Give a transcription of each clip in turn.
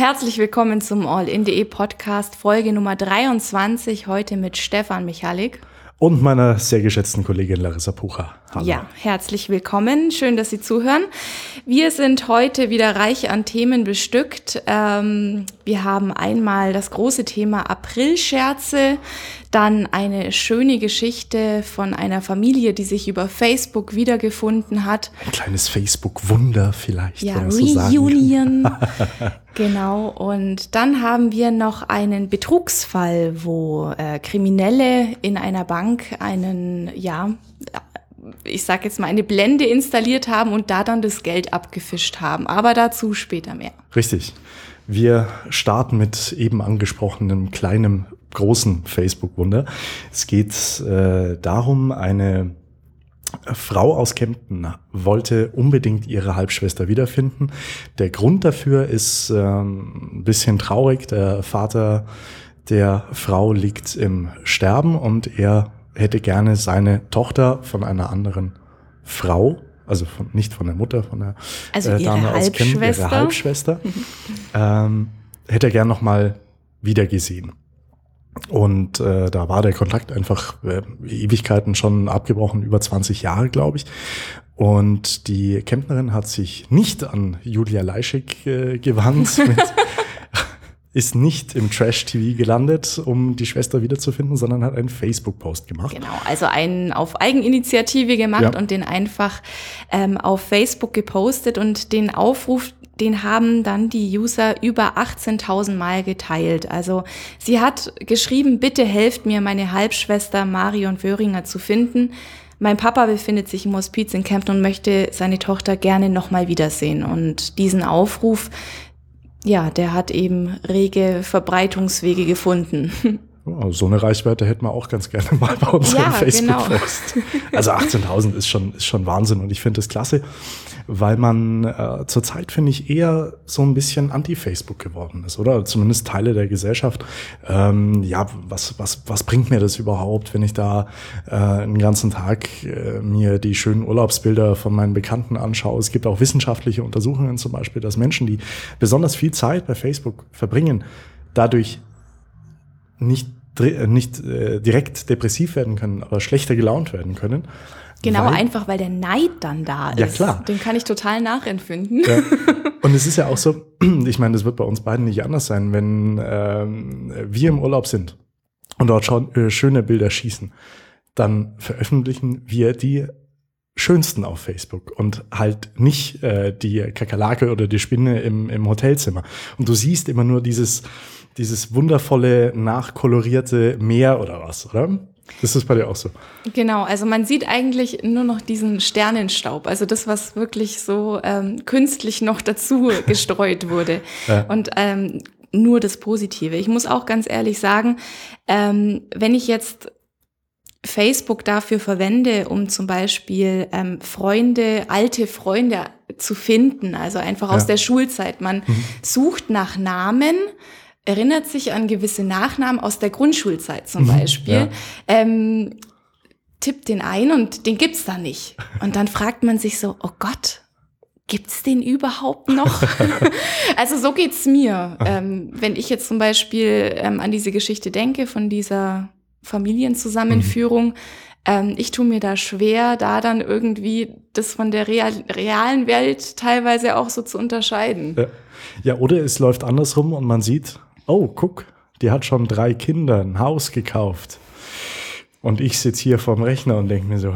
Herzlich willkommen zum All-in.de Podcast, Folge Nummer 23, heute mit Stefan Michalik. Und meiner sehr geschätzten Kollegin Larissa Pucher. Hallo. Ja, herzlich willkommen. Schön, dass Sie zuhören. Wir sind heute wieder reich an Themen bestückt. Ähm, wir haben einmal das große Thema Aprilscherze, dann eine schöne Geschichte von einer Familie, die sich über Facebook wiedergefunden hat. Ein kleines Facebook-Wunder vielleicht. Ja, Reunion. So genau. Und dann haben wir noch einen Betrugsfall, wo äh, Kriminelle in einer Bank einen, ja, ich sag jetzt mal, eine Blende installiert haben und da dann das Geld abgefischt haben. Aber dazu später mehr. Richtig. Wir starten mit eben angesprochenem kleinem großen Facebook-Wunder. Es geht äh, darum, eine Frau aus Kempten wollte unbedingt ihre Halbschwester wiederfinden. Der Grund dafür ist ähm, ein bisschen traurig. Der Vater der Frau liegt im Sterben und er hätte gerne seine Tochter von einer anderen Frau, also von, nicht von der Mutter, von der also äh, Dame aus Kempten, ihre Halbschwester, ähm, hätte er gern nochmal wiedergesehen. Und äh, da war der Kontakt einfach äh, Ewigkeiten schon abgebrochen, über 20 Jahre, glaube ich. Und die Kempnerin hat sich nicht an Julia Leischig äh, gewandt, mit, ist nicht im Trash-TV gelandet, um die Schwester wiederzufinden, sondern hat einen Facebook-Post gemacht. Genau, also einen auf Eigeninitiative gemacht ja. und den einfach ähm, auf Facebook gepostet und den Aufruf den haben dann die User über 18.000 Mal geteilt. Also sie hat geschrieben, bitte helft mir, meine Halbschwester Marion Wöhringer zu finden. Mein Papa befindet sich im Hospiz in Kempten und möchte seine Tochter gerne nochmal wiedersehen. Und diesen Aufruf, ja, der hat eben rege Verbreitungswege gefunden. Oh, so eine Reichweite hätten wir auch ganz gerne mal bei unserem ja, Facebook-Post. Genau. Also 18.000 ist schon, ist schon Wahnsinn und ich finde das klasse weil man äh, zurzeit, finde ich, eher so ein bisschen anti-Facebook geworden ist, oder? Zumindest Teile der Gesellschaft. Ähm, ja, was, was, was bringt mir das überhaupt, wenn ich da äh, einen ganzen Tag äh, mir die schönen Urlaubsbilder von meinen Bekannten anschaue? Es gibt auch wissenschaftliche Untersuchungen zum Beispiel, dass Menschen, die besonders viel Zeit bei Facebook verbringen, dadurch nicht nicht äh, direkt depressiv werden können, aber schlechter gelaunt werden können. Genau, weil, einfach weil der Neid dann da ist. Ja, klar. Den kann ich total nachempfinden. Ja. Und es ist ja auch so, ich meine, das wird bei uns beiden nicht anders sein, wenn ähm, wir im Urlaub sind und dort schon äh, schöne Bilder schießen, dann veröffentlichen wir die schönsten auf Facebook und halt nicht äh, die Kakerlake oder die Spinne im, im Hotelzimmer. Und du siehst immer nur dieses, dieses wundervolle, nachkolorierte Meer oder was, oder? Das ist bei dir auch so. Genau, also man sieht eigentlich nur noch diesen Sternenstaub, also das, was wirklich so ähm, künstlich noch dazu gestreut wurde. Ja. Und ähm, nur das Positive. Ich muss auch ganz ehrlich sagen, ähm, wenn ich jetzt Facebook dafür verwende, um zum Beispiel ähm, Freunde, alte Freunde zu finden, also einfach aus ja. der Schulzeit. Man mhm. sucht nach Namen, erinnert sich an gewisse Nachnamen aus der Grundschulzeit zum mhm, Beispiel, ja. ähm, tippt den ein und den gibt's da nicht. Und dann fragt man sich so, oh Gott, gibt's den überhaupt noch? also so geht's mir, ähm, wenn ich jetzt zum Beispiel ähm, an diese Geschichte denke von dieser Familienzusammenführung. Mhm. Ähm, ich tue mir da schwer, da dann irgendwie das von der real, realen Welt teilweise auch so zu unterscheiden. Ja. ja, oder es läuft andersrum und man sieht, oh, guck, die hat schon drei Kinder, ein Haus gekauft. Und ich sitze hier vorm Rechner und denke mir so,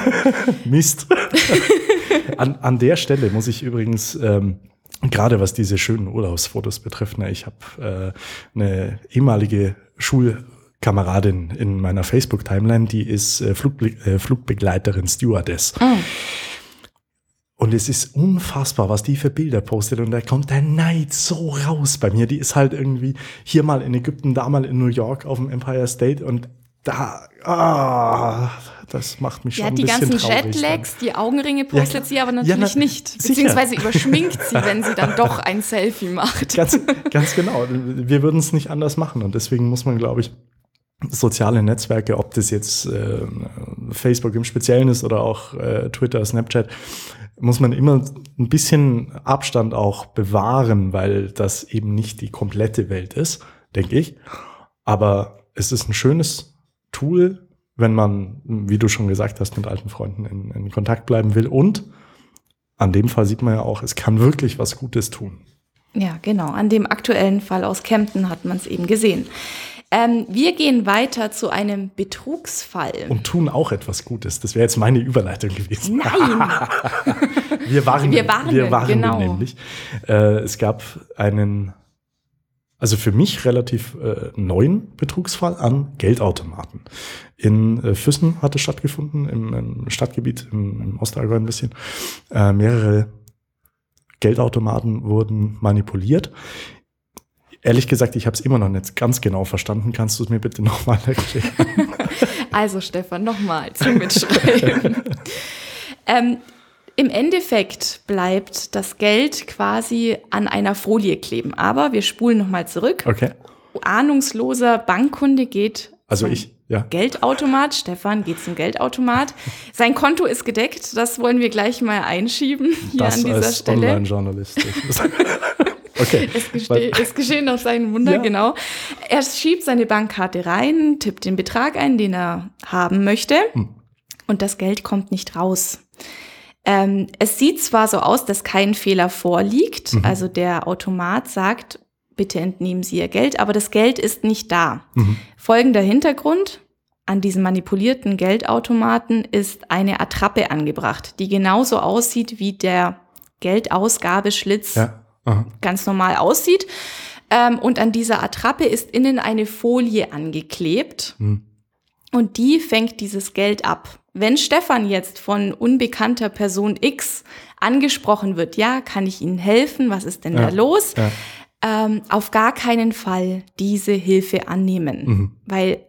Mist. an, an der Stelle muss ich übrigens, ähm, gerade was diese schönen Urlaubsfotos betrifft, ne, ich habe äh, eine ehemalige Schulkameradin in meiner Facebook-Timeline, die ist äh, Flugbe äh, Flugbegleiterin, Stewardess. Oh. Und es ist unfassbar, was die für Bilder postet. Und da kommt der Neid so raus bei mir. Die ist halt irgendwie hier mal in Ägypten, da mal in New York auf dem Empire State. Und da, ah, das macht mich schon ein bisschen Ja, die ganzen Jetlags, die Augenringe postet ja, sie aber natürlich ja, na, nicht. Beziehungsweise sicher. überschminkt sie, wenn sie dann doch ein Selfie macht. Ganz, ganz genau. Wir würden es nicht anders machen. Und deswegen muss man, glaube ich, soziale Netzwerke, ob das jetzt äh, Facebook im Speziellen ist oder auch äh, Twitter, Snapchat, muss man immer ein bisschen Abstand auch bewahren, weil das eben nicht die komplette Welt ist, denke ich. Aber es ist ein schönes Tool, wenn man, wie du schon gesagt hast, mit alten Freunden in, in Kontakt bleiben will. Und an dem Fall sieht man ja auch, es kann wirklich was Gutes tun. Ja, genau. An dem aktuellen Fall aus Kempten hat man es eben gesehen. Ähm, wir gehen weiter zu einem Betrugsfall. Und tun auch etwas Gutes. Das wäre jetzt meine Überleitung gewesen. Nein! wir waren, wir waren, wir waren genau. nämlich. Äh, es gab einen, also für mich relativ äh, neuen Betrugsfall an Geldautomaten. In äh, Füssen hat es stattgefunden, im, im Stadtgebiet, im, im Ostallgäu ein bisschen. Äh, mehrere Geldautomaten wurden manipuliert. Ehrlich gesagt, ich habe es immer noch nicht ganz genau verstanden. Kannst du es mir bitte nochmal erklären? Also Stefan, nochmal zum Mitschreiben. ähm, Im Endeffekt bleibt das Geld quasi an einer Folie kleben. Aber wir spulen nochmal zurück. Okay. Ahnungsloser Bankkunde geht Also zum ich, ja. Geldautomat. Stefan geht zum Geldautomat. Sein Konto ist gedeckt. Das wollen wir gleich mal einschieben hier das an dieser als Stelle. Online-Journalist. okay. Es, geste es geschehen auf seinen Wunder, Ja. genau. Er schiebt seine Bankkarte rein, tippt den Betrag ein, den er haben möchte. Hm. Und das Geld kommt nicht raus. Ähm, es sieht zwar so aus, dass kein Fehler vorliegt. Mhm. Also der Automat sagt, bitte entnehmen Sie Ihr Geld, aber das Geld ist nicht da. Mhm. Folgender Hintergrund. An diesem manipulierten Geldautomaten ist eine Attrappe angebracht, die genauso aussieht wie der Geldausgabeschlitz Ja. Aha. ganz normal aussieht. Ähm, und an dieser Attrappe ist innen eine Folie angeklebt Hm. und die fängt dieses Geld ab. Wenn Stefan jetzt von unbekannter Person X angesprochen wird, ja, kann ich Ihnen helfen? Was ist denn Ja. da los? Ja. Ähm, auf gar keinen Fall diese Hilfe annehmen, Mhm. weil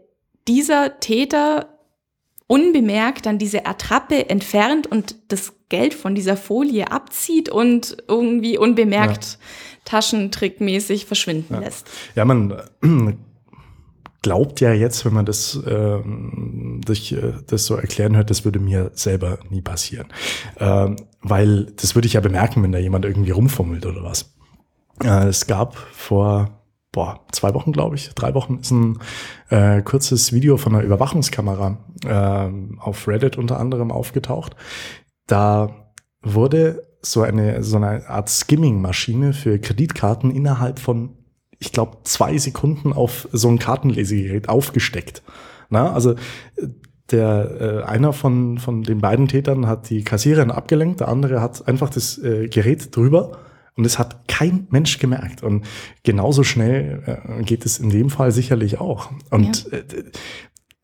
dieser Täter unbemerkt dann diese Attrappe entfernt und das Geld von dieser Folie abzieht und irgendwie unbemerkt taschentrickmäßig verschwinden Ja. lässt. Ja, man äh, glaubt ja jetzt, wenn man das, ähm, sich, äh, das so erklären hört, das würde mir selber nie passieren. Ähm, weil das würde ich ja bemerken, wenn da jemand irgendwie rumfummelt oder was. Äh, es gab vor boah, zwei Wochen, glaube ich, drei Wochen ist ein äh, kurzes Video von einer Überwachungskamera ähm, auf Reddit unter anderem aufgetaucht. Da wurde so eine, so eine Art Skimming-Maschine für Kreditkarten innerhalb von, ich glaube, zwei Sekunden auf so ein Kartenlesegerät aufgesteckt. Na, also äh, der äh, einer von, von den beiden Tätern hat die Kassiererin abgelenkt, der andere hat einfach das äh, Gerät drüber und es hat kein Mensch gemerkt. Und genauso schnell äh, geht es in dem Fall sicherlich auch. Und äh,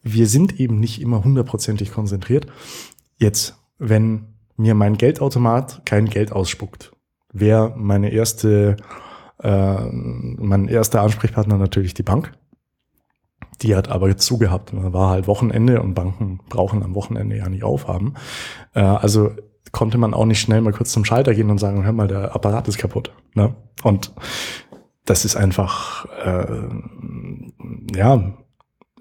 wir sind eben nicht immer hundertprozentig konzentriert. Jetzt, wenn mir mein Geldautomat kein Geld ausspuckt, wäre meine erste, äh, mein erster Ansprechpartner natürlich die Bank. Die hat aber zugehabt. War halt Wochenende und Banken brauchen am Wochenende ja nicht aufhaben. Äh, also konnte man auch nicht schnell mal kurz zum Schalter gehen und sagen, hör mal, der Apparat ist kaputt. Ne? Und das ist einfach, äh, ja,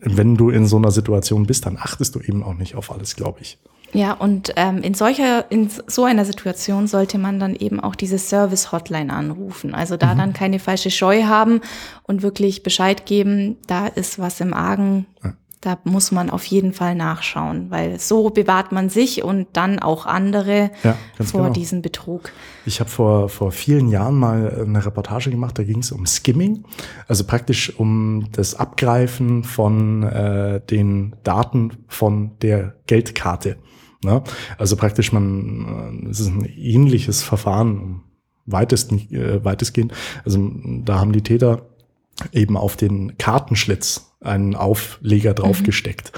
wenn du in so einer Situation bist, dann achtest du eben auch nicht auf alles, glaube ich. Ja, und ähm, in solcher, in so einer Situation sollte man dann eben auch diese Service-Hotline anrufen. Also da Mhm. dann keine falsche Scheu haben und wirklich Bescheid geben, da ist was im Argen. Ja. Da muss man auf jeden Fall nachschauen, weil so bewahrt man sich und dann auch andere Ja, vor genau. diesem Betrug. Ich habe vor, vor vielen Jahren mal eine Reportage gemacht, da ging es um Skimming, also praktisch um das Abgreifen von äh, den Daten von der Geldkarte. Ne? Also praktisch man, äh, es ist ein ähnliches Verfahren, weitest, äh, weitestgehend. Also da haben die Täter eben auf den Kartenschlitz einen Aufleger draufgesteckt.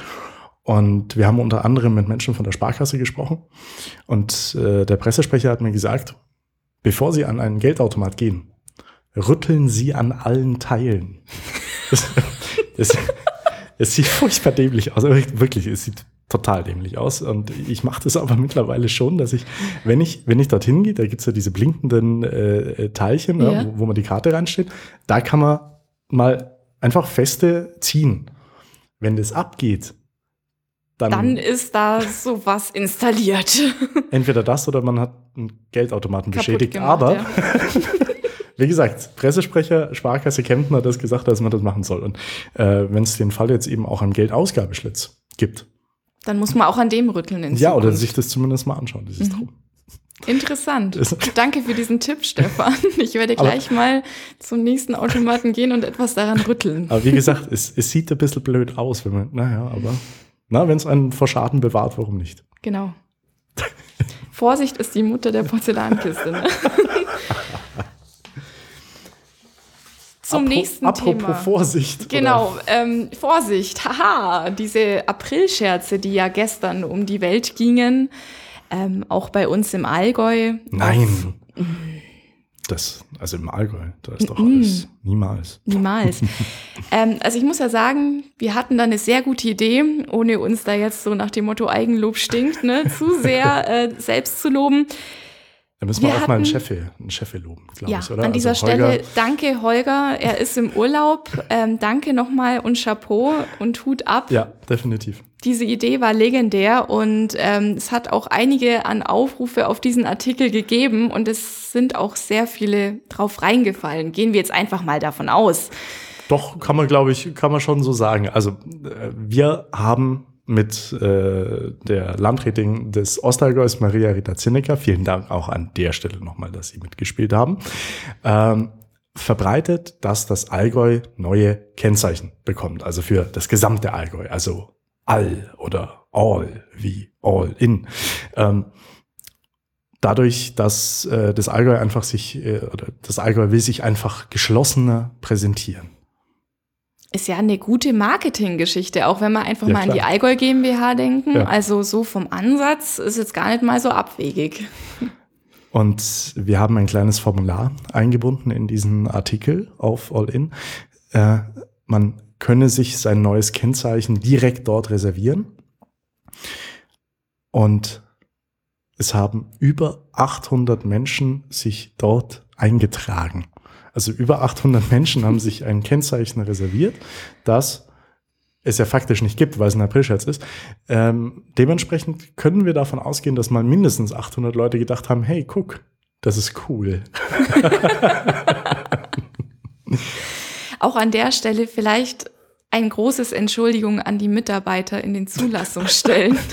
Und wir haben unter anderem mit Menschen von der Sparkasse gesprochen. Und äh, der Pressesprecher hat mir gesagt, bevor Sie an einen Geldautomat gehen, rütteln Sie an allen Teilen. Das, das, es sieht furchtbar dämlich aus. Wirklich, es sieht total dämlich aus. Und ich mache das aber mittlerweile schon, dass ich, wenn ich, wenn ich dorthin gehe, da gibt's ja diese blinkenden äh, Teilchen, Ja. ja. wo, wo man die Karte reinsteht, da kann man mal einfach feste ziehen. Wenn das abgeht, dann, dann ist da sowas installiert. Entweder das oder man hat einen Geldautomaten Kaputt beschädigt. Gemacht, aber ja. wie gesagt, Pressesprecher Sparkasse Kempten hat das gesagt, dass man das machen soll. Und äh, wenn es den Fall jetzt eben auch am Geldausgabeschlitz gibt. Dann muss man auch an dem rütteln. Ja, Zukunft. oder sich das zumindest mal anschauen, dieses mhm. Traum. Interessant. Danke für diesen Tipp, Stefan. Ich werde gleich aber, mal zum nächsten Automaten gehen und etwas daran rütteln. Aber wie gesagt, es, es sieht ein bisschen blöd aus, wenn man, naja, aber na, wenn es einen vor Schaden bewahrt, warum nicht? Genau. Vorsicht ist die Mutter der Porzellankiste. Ne? Zum Apro nächsten apropos Thema. Vorsicht. Genau, ähm, Vorsicht. Haha, diese Aprilscherze, die ja gestern um die Welt gingen, ähm, auch bei uns im Allgäu. Nein. Auf, das, also im Allgäu, da ist doch alles. Niemals. Niemals. ähm, also ich muss ja sagen, wir hatten da eine sehr gute Idee, ohne uns da jetzt so nach dem Motto Eigenlob stinkt, ne, zu sehr äh, selbst zu loben. Da müssen wir, wir auch mal einen Chef, einen Chef loben, glaube ja, ich, oder? An dieser also Stelle danke Holger, er ist im Urlaub. Ähm, danke nochmal und Chapeau und Hut ab. Ja, definitiv. Diese Idee war legendär und ähm, es hat auch einige an Aufrufe auf diesen Artikel gegeben und es sind auch sehr viele drauf reingefallen. Gehen wir jetzt einfach mal davon aus. Doch, kann man, glaube ich, kann man schon so sagen. Also äh, wir haben mit äh, der Landrätin des Ostallgäus, Maria Rita Zinnecker, vielen Dank auch an der Stelle nochmal, dass Sie mitgespielt haben, ähm, verbreitet, dass das Allgäu neue Kennzeichen bekommt, also für das gesamte Allgäu, also all oder all wie all in. Ähm, dadurch, dass äh, das Allgäu einfach sich, äh, oder das Allgäu will sich einfach geschlossener präsentieren ist ja eine gute Marketinggeschichte, auch wenn wir einfach ja, mal klar. an die Allgäu GmbH denken. Ja. Also so vom Ansatz ist jetzt gar nicht mal so abwegig. Und wir haben ein kleines Formular eingebunden in diesen Artikel auf All-In. Äh, man könne sich sein neues Kennzeichen direkt dort reservieren. Und es haben über 800 Menschen sich dort eingetragen. Also über 800 Menschen haben sich ein Kennzeichen reserviert, das es ja faktisch nicht gibt, weil es ein Aprilscherz ist. Ähm, dementsprechend können wir davon ausgehen, dass mal mindestens 800 Leute gedacht haben, hey, guck, das ist cool. Auch an der Stelle vielleicht ein großes Entschuldigung an die Mitarbeiter in den Zulassungsstellen.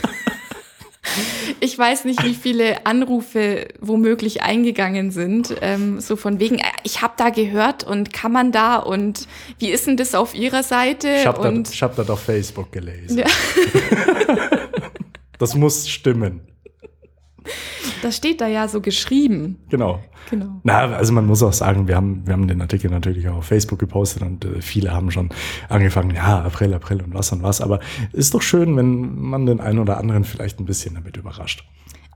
Ich weiß nicht, wie viele Anrufe womöglich eingegangen sind. Ähm, so von wegen, äh, ich habe da gehört und kann man da und wie ist denn das auf Ihrer Seite? Ich habe das, hab das auf Facebook gelesen. Ja. das muss stimmen. Das steht da ja so geschrieben. Genau. Genau. Na, also man muss auch sagen, wir haben, wir haben den Artikel natürlich auch auf Facebook gepostet und äh, viele haben schon angefangen, ja, April, April und was und was. Aber ist doch schön, wenn man den einen oder anderen vielleicht ein bisschen damit überrascht.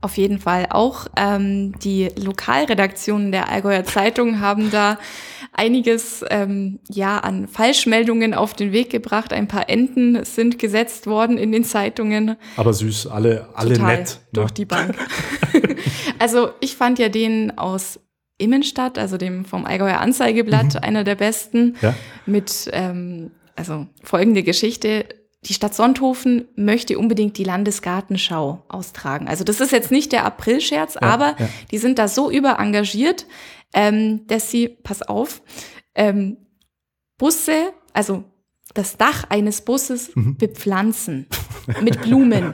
Auf jeden Fall. Auch ähm, die Lokalredaktionen der Allgäuer Zeitung haben da einiges ähm, ja an Falschmeldungen auf den Weg gebracht. Ein paar Enten sind gesetzt worden in den Zeitungen. Aber süß, alle, alle Total nett. Ne? Durch die Bank. also ich fand ja den aus Immenstadt, also dem vom Allgäuer Anzeigeblatt, mhm. einer der besten, ja? mit ähm, also folgende Geschichte die Stadt Sonthofen möchte unbedingt die Landesgartenschau austragen. Also das ist jetzt nicht der Aprilscherz, ja, aber ja. die sind da so überengagiert, ähm, dass sie, pass auf, ähm, Busse, also das Dach eines Busses mhm. bepflanzen mit Blumen.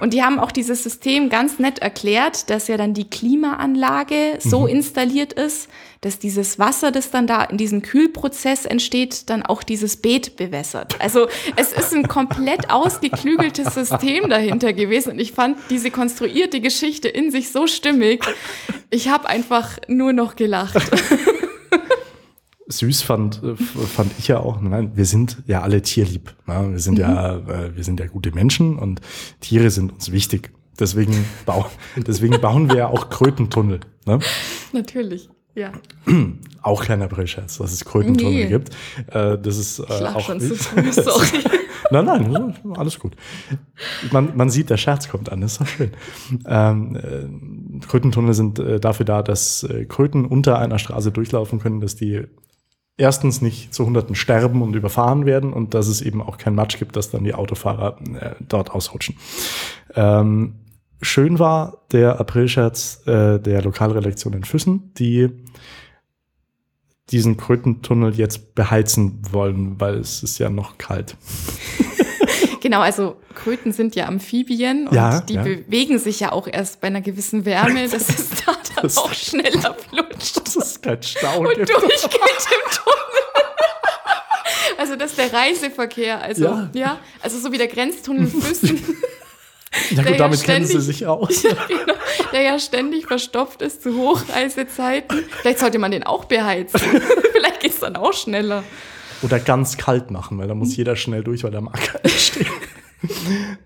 Und die haben auch dieses System ganz nett erklärt, dass ja dann die Klimaanlage so mhm. installiert ist, dass dieses Wasser, das dann da in diesem Kühlprozess entsteht, dann auch dieses Beet bewässert. Also es ist ein komplett ausgeklügeltes System dahinter gewesen und ich fand diese konstruierte Geschichte in sich so stimmig. Ich habe einfach nur noch gelacht. süß fand, äh, fand ich ja auch, nein, wir sind ja alle tierlieb. Ne? Wir sind mhm. ja, äh, wir sind ja gute Menschen und Tiere sind uns wichtig. Deswegen, bau, deswegen bauen wir ja auch Krötentunnel. Ne? Natürlich. Ja. Auch kleiner Brillscherz, dass es Krötentunnel nee. gibt. Äh, das ist äh, auch schon zu früh, sorry. nein, nein, alles gut. Man, man sieht, der Scherz kommt an, das ist doch schön. Ähm, äh, Krötentunnel sind äh, dafür da, dass Kröten unter einer Straße durchlaufen können, dass die erstens nicht zu Hunderten sterben und überfahren werden und dass es eben auch kein Matsch gibt, dass dann die Autofahrer äh, dort ausrutschen. Ähm, schön war der Aprilscherz äh, der Lokalredaktion in Füssen, die diesen Krötentunnel jetzt beheizen wollen, weil es ist ja noch kalt. Genau, also Kröten sind ja Amphibien und Ja, die ja. bewegen sich ja auch erst bei einer gewissen Wärme, dass es da dann Das- auch schneller flutscht Das ist kein Stau. und gibt. durchgeht im Tunnel. Also das ist der Reiseverkehr, also Ja. ja, also so wie der Grenztunnel Füssen, ja der gut, ja damit kennen sie ständig- sich aus. genau, der ja ständig verstopft ist zu Hochreisezeiten. Vielleicht sollte man den auch beheizen. Vielleicht geht's dann auch schneller. Oder ganz kalt machen, weil da muss jeder schnell durch, weil der am Acker steht.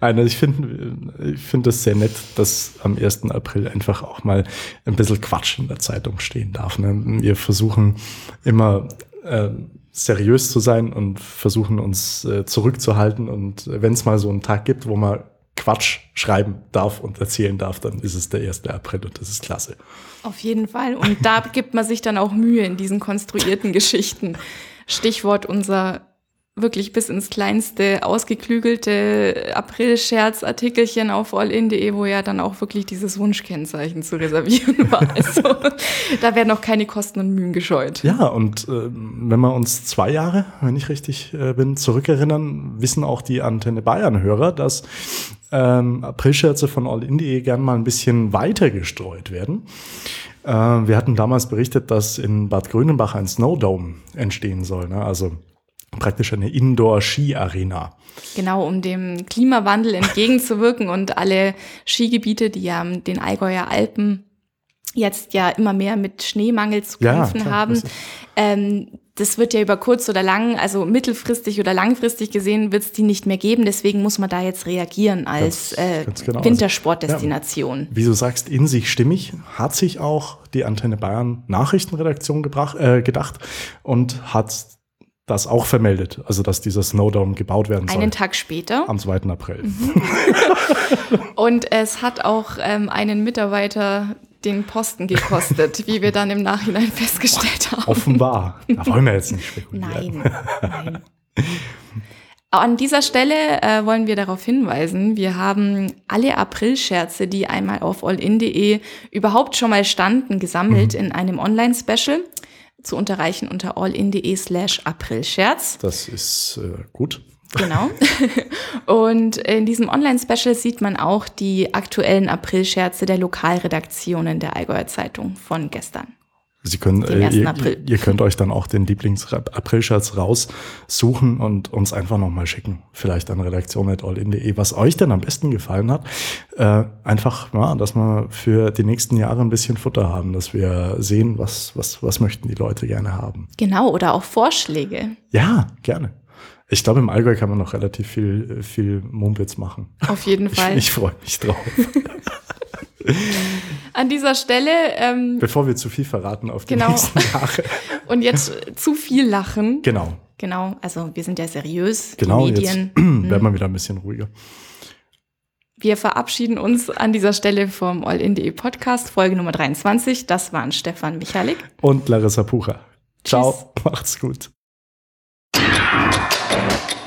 Nein, also ich finde ich finde das sehr nett, dass am 1. April einfach auch mal ein bisschen Quatsch in der Zeitung stehen darf. Ne? Wir versuchen immer äh, seriös zu sein und versuchen uns äh, zurückzuhalten. Und wenn es mal so einen Tag gibt, wo man Quatsch schreiben darf und erzählen darf, dann ist es der 1. April und das ist klasse. Auf jeden Fall. Und da gibt man sich dann auch Mühe in diesen konstruierten Geschichten. Stichwort unser wirklich bis ins kleinste ausgeklügelte April-Scherz-Artikelchen auf allin.de, wo ja dann auch wirklich dieses Wunschkennzeichen zu reservieren war. Also da werden auch keine Kosten und Mühen gescheut. Ja, und ähm, wenn wir uns zwei Jahre, wenn ich richtig äh, bin, zurückerinnern, wissen auch die Antenne Bayern-Hörer, dass ähm, Aprilscherze von allin.de gern mal ein bisschen weiter gestreut werden. Äh, wir hatten damals berichtet, dass in Bad Grünenbach ein Snowdome entstehen soll, ne? also praktisch eine Indoor-Ski-Arena. Genau, um dem Klimawandel entgegenzuwirken und alle Skigebiete, die ja den Allgäuer Alpen jetzt ja immer mehr mit Schneemangel zu Ja, kämpfen klar, haben. Ähm, das wird ja über kurz oder lang, also mittelfristig oder langfristig gesehen, wird es die nicht mehr geben. Deswegen muss man da jetzt reagieren als äh, genau. Wintersportdestination. Wie du sagst, in sich stimmig hat sich auch die Antenne Bayern Nachrichtenredaktion gebracht, äh, gedacht und hat das auch vermeldet, also dass dieser Snowdome gebaut werden soll. Einen Tag später. am 2. April. Und es hat auch ähm, einen Mitarbeiter den Posten gekostet, wie wir dann im Nachhinein festgestellt haben. Offenbar. Da wollen wir jetzt nicht spekulieren. Nein, nein. An dieser Stelle äh, wollen wir darauf hinweisen, wir haben alle Aprilscherze, die einmal auf allin.de überhaupt schon mal standen, gesammelt in einem Online-Special zu unterreichen unter allin.de slash Aprilscherz. Das ist äh, gut. Genau. Und in diesem Online-Special sieht man auch die aktuellen Aprilscherze der Lokalredaktionen der Allgäuer Zeitung von gestern. Sie können, äh, 1. ihr, April. ihr könnt euch dann auch den Lieblings-Aprilscherz raussuchen und uns einfach nochmal schicken. Vielleicht an redaktion.allin.de, was euch denn am besten gefallen hat. Äh, einfach, ja, dass wir für die nächsten Jahre ein bisschen Futter haben, dass wir sehen, was, was, was möchten die Leute gerne haben. Genau, oder auch Vorschläge. Ja, gerne. Ich glaube, im Allgäu kann man noch relativ viel, viel Mumpitz machen. Auf jeden Ich, Fall. ich freue mich drauf. An dieser Stelle ähm, Bevor wir zu viel verraten auf die Genau. nächsten Jahre. und jetzt zu viel lachen. Genau, Genau, also wir sind ja seriös, genau. die Jetzt Medien. werden wir wieder ein bisschen ruhiger. Wir verabschieden uns an dieser Stelle vom All-in.de Podcast, Folge Nummer 23. Das waren Stefan Michalik. Und Larissa Pucher. Ciao, Tschüss. macht's gut. Thank you.